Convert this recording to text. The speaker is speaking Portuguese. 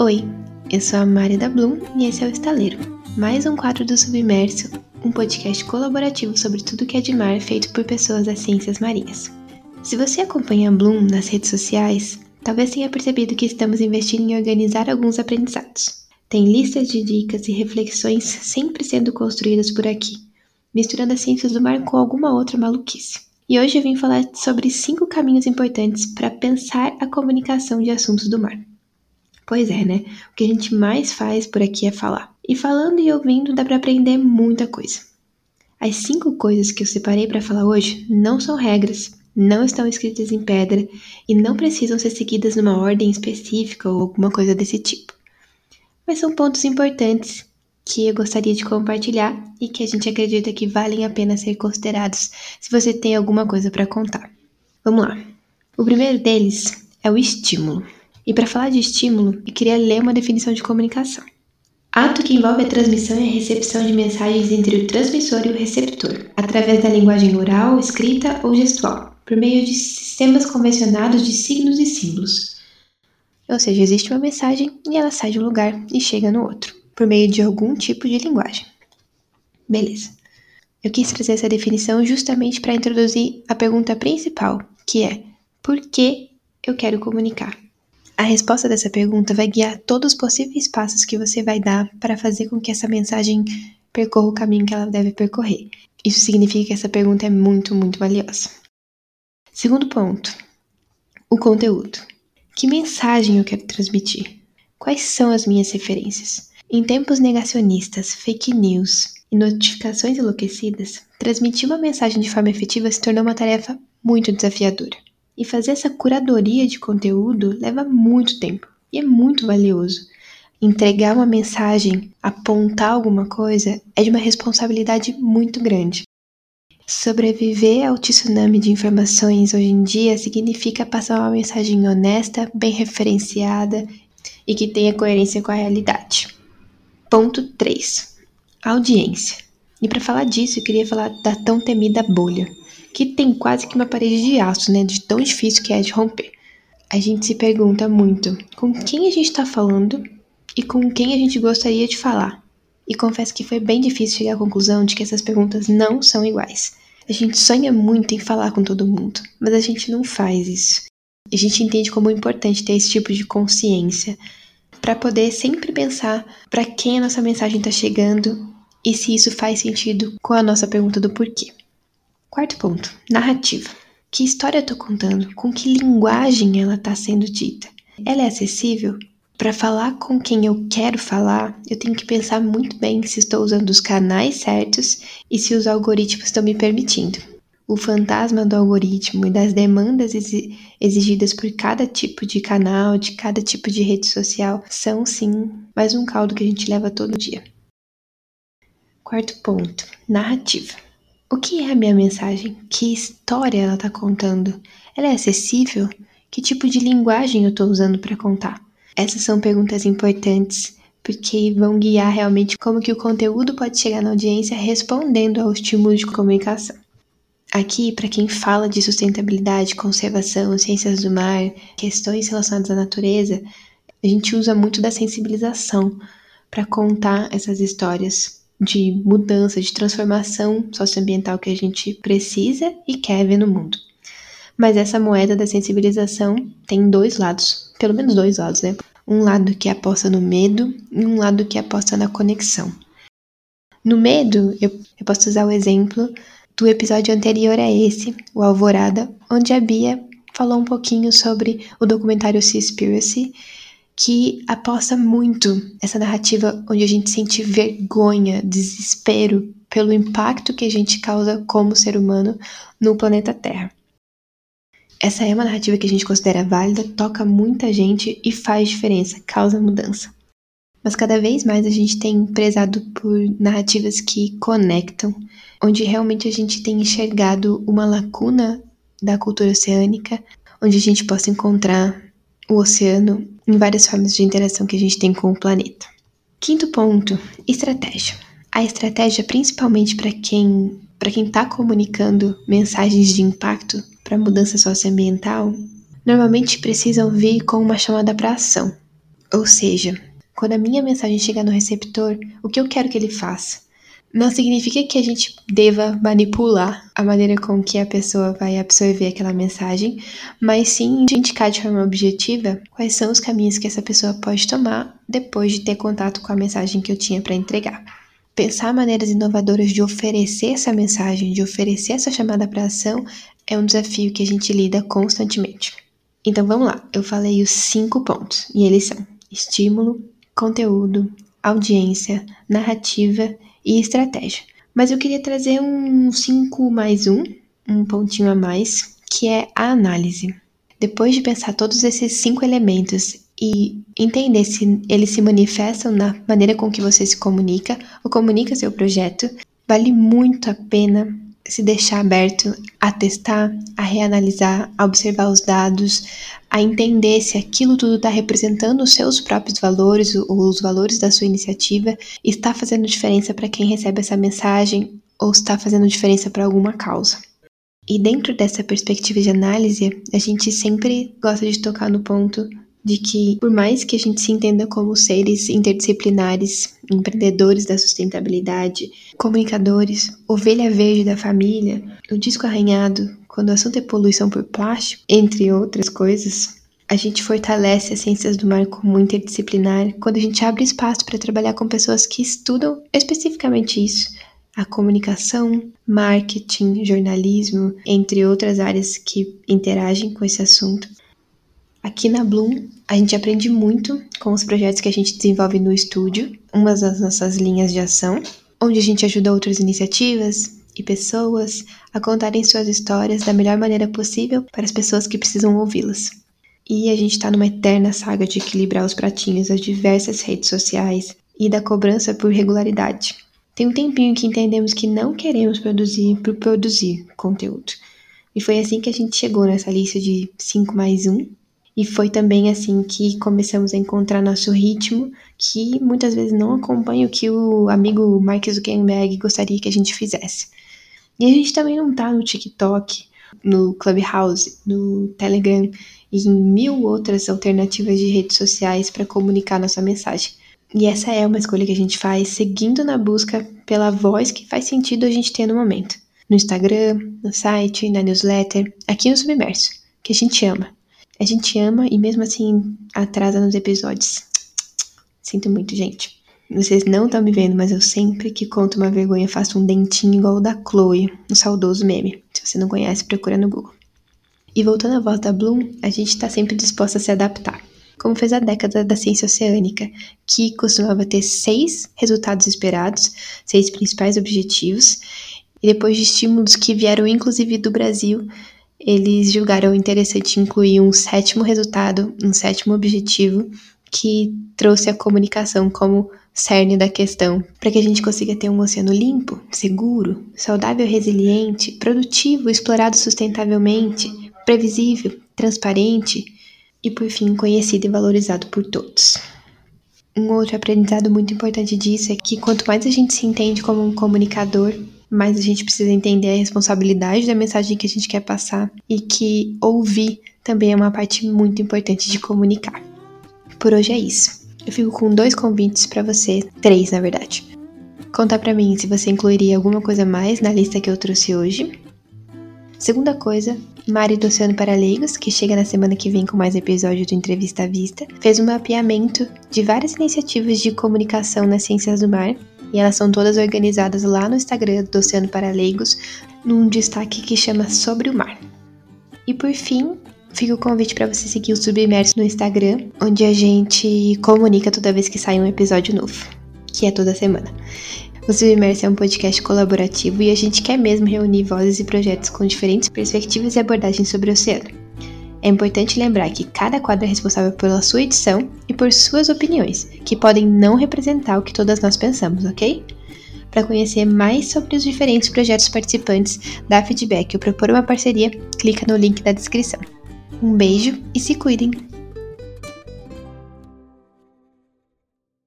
Oi, eu sou a Mari da Bloom e esse é o Estaleiro, mais um quadro do Submerso, um podcast colaborativo sobre tudo que é de mar feito por pessoas das ciências marinhas. Se você acompanha a Bloom nas redes sociais, talvez tenha percebido que estamos investindo em organizar alguns aprendizados. Tem listas de dicas e reflexões sempre sendo construídas por aqui, misturando as ciências do mar com alguma outra maluquice. E hoje eu vim falar sobre cinco caminhos importantes para pensar a comunicação de assuntos do mar. Pois é, né? O que a gente mais faz por aqui é falar. E falando e ouvindo dá para aprender muita coisa. As cinco coisas que eu separei para falar hoje não são regras, não estão escritas em pedra e não precisam ser seguidas numa ordem específica ou alguma coisa desse tipo. Mas são pontos importantes que eu gostaria de compartilhar e que a gente acredita que valem a pena ser considerados se você tem alguma coisa para contar. Vamos lá. O primeiro deles é o estímulo. E para falar de estímulo, eu queria ler uma definição de comunicação. Ato que envolve a transmissão e a recepção de mensagens entre o transmissor e o receptor, através da linguagem oral, escrita ou gestual, por meio de sistemas convencionados de signos e símbolos. Ou seja, existe uma mensagem e ela sai de um lugar e chega no outro, por meio de algum tipo de linguagem. Beleza. Eu quis trazer essa definição justamente para introduzir a pergunta principal, que é: por que eu quero comunicar? A resposta dessa pergunta vai guiar todos os possíveis passos que você vai dar para fazer com que essa mensagem percorra o caminho que ela deve percorrer. Isso significa que essa pergunta é muito, muito valiosa. Segundo ponto: o conteúdo. Que mensagem eu quero transmitir? Quais são as minhas referências? Em tempos negacionistas, fake news e notificações enlouquecidas, transmitir uma mensagem de forma efetiva se tornou uma tarefa muito desafiadora. E fazer essa curadoria de conteúdo leva muito tempo e é muito valioso. Entregar uma mensagem, apontar alguma coisa, é de uma responsabilidade muito grande. Sobreviver ao tsunami de informações hoje em dia significa passar uma mensagem honesta, bem referenciada e que tenha coerência com a realidade. Ponto 3. Audiência. E para falar disso, eu queria falar da tão temida bolha que tem quase que uma parede de aço, né? De tão difícil que é de romper. A gente se pergunta muito com quem a gente está falando e com quem a gente gostaria de falar. E confesso que foi bem difícil chegar à conclusão de que essas perguntas não são iguais. A gente sonha muito em falar com todo mundo, mas a gente não faz isso. A gente entende como é importante ter esse tipo de consciência para poder sempre pensar para quem a nossa mensagem está chegando e se isso faz sentido com a nossa pergunta do porquê. Quarto ponto: narrativa. Que história eu tô contando? Com que linguagem ela está sendo dita? Ela é acessível? Para falar com quem eu quero falar, eu tenho que pensar muito bem se estou usando os canais certos e se os algoritmos estão me permitindo. O fantasma do algoritmo e das demandas exigidas por cada tipo de canal, de cada tipo de rede social, são sim mais um caldo que a gente leva todo dia. Quarto ponto: narrativa. O que é a minha mensagem? Que história ela está contando? Ela é acessível? Que tipo de linguagem eu estou usando para contar? Essas são perguntas importantes porque vão guiar realmente como que o conteúdo pode chegar na audiência respondendo ao estímulo de comunicação. Aqui, para quem fala de sustentabilidade, conservação, ciências do mar, questões relacionadas à natureza, a gente usa muito da sensibilização para contar essas histórias de mudança, de transformação socioambiental que a gente precisa e quer ver no mundo. Mas essa moeda da sensibilização tem dois lados, pelo menos dois lados, né? Um lado que aposta no medo e um lado que aposta na conexão. No medo, eu, eu posso usar o exemplo do episódio anterior a esse, o Alvorada, onde a Bia falou um pouquinho sobre o documentário Seaspiracy que aposta muito essa narrativa onde a gente sente vergonha, desespero pelo impacto que a gente causa como ser humano no planeta Terra. Essa é uma narrativa que a gente considera válida, toca muita gente e faz diferença, causa mudança. Mas cada vez mais a gente tem prezado por narrativas que conectam, onde realmente a gente tem enxergado uma lacuna da cultura oceânica, onde a gente possa encontrar o oceano em várias formas de interação que a gente tem com o planeta. Quinto ponto, estratégia. A estratégia, principalmente para quem para quem está comunicando mensagens de impacto para mudança socioambiental, normalmente precisam vir com uma chamada para ação. Ou seja, quando a minha mensagem chegar no receptor, o que eu quero que ele faça? Não significa que a gente deva manipular a maneira com que a pessoa vai absorver aquela mensagem, mas sim de indicar de forma objetiva quais são os caminhos que essa pessoa pode tomar depois de ter contato com a mensagem que eu tinha para entregar. Pensar maneiras inovadoras de oferecer essa mensagem, de oferecer essa chamada para ação, é um desafio que a gente lida constantemente. Então vamos lá, eu falei os cinco pontos, e eles são estímulo, conteúdo, audiência, narrativa e estratégia. Mas eu queria trazer um 5 mais um, um pontinho a mais, que é a análise. Depois de pensar todos esses cinco elementos e entender se eles se manifestam na maneira com que você se comunica ou comunica seu projeto, vale muito a pena se deixar aberto a testar, a reanalisar, a observar os dados, a entender se aquilo tudo está representando os seus próprios valores ou os valores da sua iniciativa, está fazendo diferença para quem recebe essa mensagem ou está fazendo diferença para alguma causa. E dentro dessa perspectiva de análise, a gente sempre gosta de tocar no ponto de que, por mais que a gente se entenda como seres interdisciplinares, empreendedores da sustentabilidade, comunicadores, ovelha verde da família, o disco arranhado, quando o assunto é poluição por plástico, entre outras coisas, a gente fortalece as ciências do mar como interdisciplinar quando a gente abre espaço para trabalhar com pessoas que estudam especificamente isso, a comunicação, marketing, jornalismo, entre outras áreas que interagem com esse assunto. Aqui na Bloom, a gente aprende muito com os projetos que a gente desenvolve no estúdio, uma das nossas linhas de ação, onde a gente ajuda outras iniciativas e pessoas a contarem suas histórias da melhor maneira possível para as pessoas que precisam ouvi-las. E a gente está numa eterna saga de equilibrar os pratinhos das diversas redes sociais e da cobrança por regularidade. Tem um tempinho que entendemos que não queremos produzir por produzir conteúdo. E foi assim que a gente chegou nessa lista de 5 mais 1, e foi também assim que começamos a encontrar nosso ritmo, que muitas vezes não acompanha o que o amigo Mark Zuckerberg gostaria que a gente fizesse. E a gente também não tá no TikTok, no Clubhouse, no Telegram e em mil outras alternativas de redes sociais para comunicar nossa mensagem. E essa é uma escolha que a gente faz seguindo na busca pela voz que faz sentido a gente ter no momento. No Instagram, no site, na newsletter, aqui no Submerso, que a gente ama. A gente ama e mesmo assim atrasa nos episódios. Sinto muito, gente. Vocês não estão me vendo, mas eu sempre que conto uma vergonha faço um dentinho igual o da Chloe, no saudoso meme. Se você não conhece, procura no Google. E voltando à voz da Bloom, a gente está sempre disposta a se adaptar. Como fez a década da ciência oceânica, que costumava ter seis resultados esperados, seis principais objetivos, e depois de estímulos que vieram inclusive do Brasil, eles julgaram interessante incluir um sétimo resultado, um sétimo objetivo, que trouxe a comunicação como cerne da questão, para que a gente consiga ter um oceano limpo, seguro, saudável, resiliente, produtivo, explorado sustentavelmente, previsível, transparente e, por fim, conhecido e valorizado por todos. Um outro aprendizado muito importante disso é que quanto mais a gente se entende como um comunicador, mas a gente precisa entender a responsabilidade da mensagem que a gente quer passar e que ouvir também é uma parte muito importante de comunicar. Por hoje é isso. Eu fico com dois convites para você, três na verdade. Contar para mim se você incluiria alguma coisa mais na lista que eu trouxe hoje. Segunda coisa, Mari do Oceano para Leigos, que chega na semana que vem com mais episódio do Entrevista à Vista, fez um mapeamento de várias iniciativas de comunicação nas ciências do mar e elas são todas organizadas lá no Instagram do Oceano para Leigos, num destaque que chama Sobre o Mar. E por fim, fica o convite para você seguir o Submerso no Instagram, onde a gente comunica toda vez que sai um episódio novo, que é toda semana. O Submerso é um podcast colaborativo e a gente quer mesmo reunir vozes e projetos com diferentes perspectivas e abordagens sobre o oceano. É importante lembrar que cada quadro é responsável pela sua edição e por suas opiniões, que podem não representar o que todas nós pensamos, ok? Para conhecer mais sobre os diferentes projetos participantes, dar feedback ou propor uma parceria, clica no link da descrição. Um beijo e se cuidem!